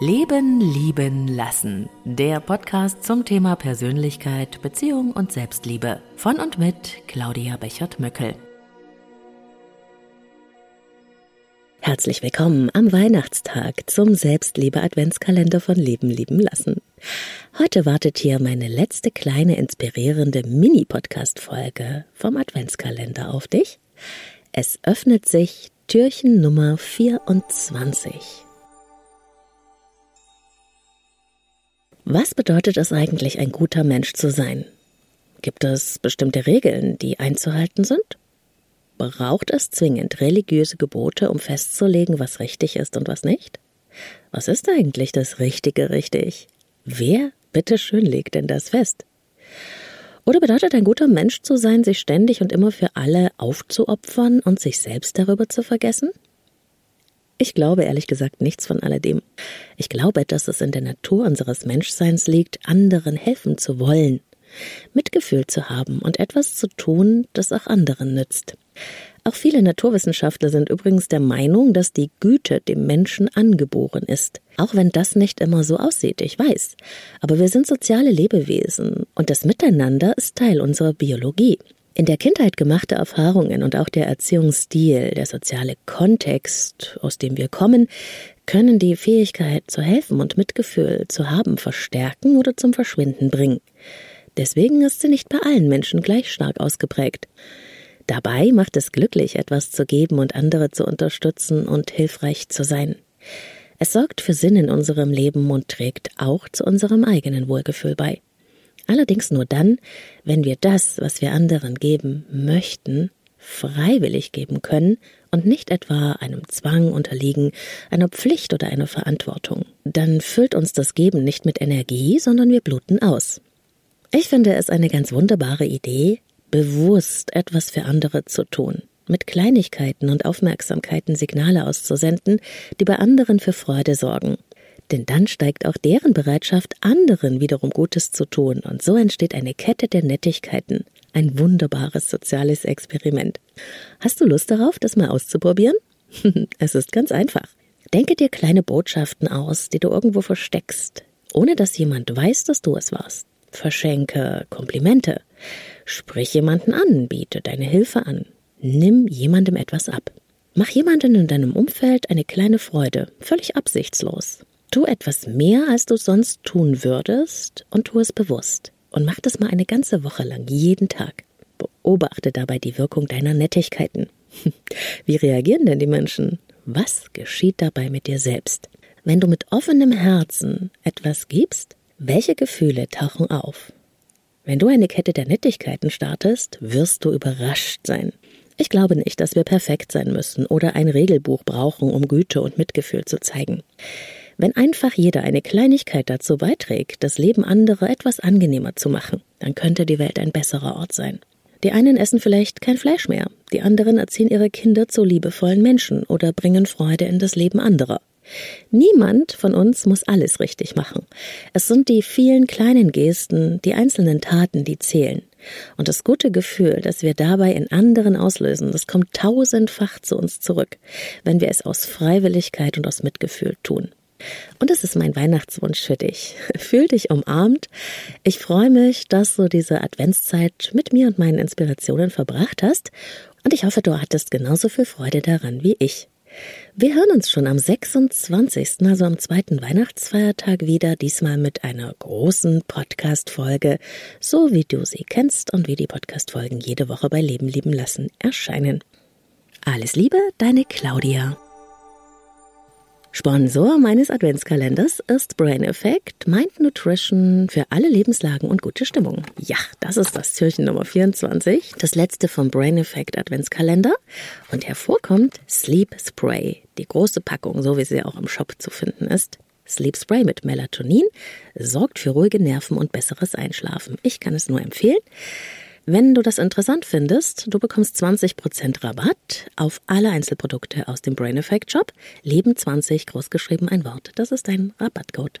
Leben, Lieben, Lassen. Der Podcast zum Thema Persönlichkeit, Beziehung und Selbstliebe. Von und mit Claudia Bechert-Möckel. Herzlich willkommen am Weihnachtstag zum Selbstliebe-Adventskalender von Leben, Lieben, Lassen. Heute wartet hier meine letzte kleine inspirierende Mini-Podcast-Folge vom Adventskalender auf dich. Es öffnet sich Türchen Nummer 24. Was bedeutet es eigentlich, ein guter Mensch zu sein? Gibt es bestimmte Regeln, die einzuhalten sind? Braucht es zwingend religiöse Gebote, um festzulegen, was richtig ist und was nicht? Was ist eigentlich das Richtige richtig? Wer, bitteschön, legt denn das fest? Oder bedeutet ein guter Mensch zu sein, sich ständig und immer für alle aufzuopfern und sich selbst darüber zu vergessen? Ich glaube ehrlich gesagt nichts von alledem. Ich glaube, dass es in der Natur unseres Menschseins liegt, anderen helfen zu wollen, Mitgefühl zu haben und etwas zu tun, das auch anderen nützt. Auch viele Naturwissenschaftler sind übrigens der Meinung, dass die Güte dem Menschen angeboren ist. Auch wenn das nicht immer so aussieht, ich weiß. Aber wir sind soziale Lebewesen und das Miteinander ist Teil unserer Biologie. In der Kindheit gemachte Erfahrungen und auch der Erziehungsstil, der soziale Kontext, aus dem wir kommen, können die Fähigkeit zu helfen und Mitgefühl zu haben verstärken oder zum Verschwinden bringen. Deswegen ist sie nicht bei allen Menschen gleich stark ausgeprägt. Dabei macht es glücklich, etwas zu geben und andere zu unterstützen und hilfreich zu sein. Es sorgt für Sinn in unserem Leben und trägt auch zu unserem eigenen Wohlgefühl bei. Allerdings nur dann, wenn wir das, was wir anderen geben möchten, freiwillig geben können und nicht etwa einem Zwang unterliegen, einer Pflicht oder einer Verantwortung. Dann füllt uns das Geben nicht mit Energie, sondern wir bluten aus. Ich finde es eine ganz wunderbare Idee, bewusst etwas für andere zu tun, mit Kleinigkeiten und Aufmerksamkeiten Signale auszusenden, die bei anderen für Freude sorgen denn dann steigt auch deren Bereitschaft, anderen wiederum Gutes zu tun, und so entsteht eine Kette der Nettigkeiten. Ein wunderbares soziales Experiment. Hast du Lust darauf, das mal auszuprobieren? es ist ganz einfach. Denke dir kleine Botschaften aus, die du irgendwo versteckst, ohne dass jemand weiß, dass du es warst. Verschenke Komplimente. Sprich jemanden an, biete deine Hilfe an. Nimm jemandem etwas ab. Mach jemanden in deinem Umfeld eine kleine Freude, völlig absichtslos. Tu etwas mehr, als du sonst tun würdest, und tu es bewusst. Und mach das mal eine ganze Woche lang, jeden Tag. Beobachte dabei die Wirkung deiner Nettigkeiten. Wie reagieren denn die Menschen? Was geschieht dabei mit dir selbst? Wenn du mit offenem Herzen etwas gibst, welche Gefühle tauchen auf? Wenn du eine Kette der Nettigkeiten startest, wirst du überrascht sein. Ich glaube nicht, dass wir perfekt sein müssen oder ein Regelbuch brauchen, um Güte und Mitgefühl zu zeigen. Wenn einfach jeder eine Kleinigkeit dazu beiträgt, das Leben anderer etwas angenehmer zu machen, dann könnte die Welt ein besserer Ort sein. Die einen essen vielleicht kein Fleisch mehr, die anderen erziehen ihre Kinder zu liebevollen Menschen oder bringen Freude in das Leben anderer. Niemand von uns muss alles richtig machen. Es sind die vielen kleinen Gesten, die einzelnen Taten, die zählen. Und das gute Gefühl, das wir dabei in anderen auslösen, das kommt tausendfach zu uns zurück, wenn wir es aus Freiwilligkeit und aus Mitgefühl tun. Und es ist mein Weihnachtswunsch für dich. Fühl dich umarmt. Ich freue mich, dass du diese Adventszeit mit mir und meinen Inspirationen verbracht hast. Und ich hoffe, du hattest genauso viel Freude daran wie ich. Wir hören uns schon am 26., also am zweiten Weihnachtsfeiertag wieder, diesmal mit einer großen Podcast-Folge, so wie du sie kennst und wie die Podcast-Folgen jede Woche bei Leben lieben lassen erscheinen. Alles Liebe, deine Claudia. Sponsor meines Adventskalenders ist Brain Effect, Mind Nutrition für alle Lebenslagen und gute Stimmung. Ja, das ist das Türchen Nummer 24, das letzte vom Brain Effect Adventskalender. Und hervorkommt Sleep Spray, die große Packung, so wie sie auch im Shop zu finden ist. Sleep Spray mit Melatonin sorgt für ruhige Nerven und besseres Einschlafen. Ich kann es nur empfehlen. Wenn du das interessant findest, du bekommst 20% Rabatt auf alle Einzelprodukte aus dem Brain Effect Shop. Leben 20, großgeschrieben ein Wort. Das ist dein Rabattcode.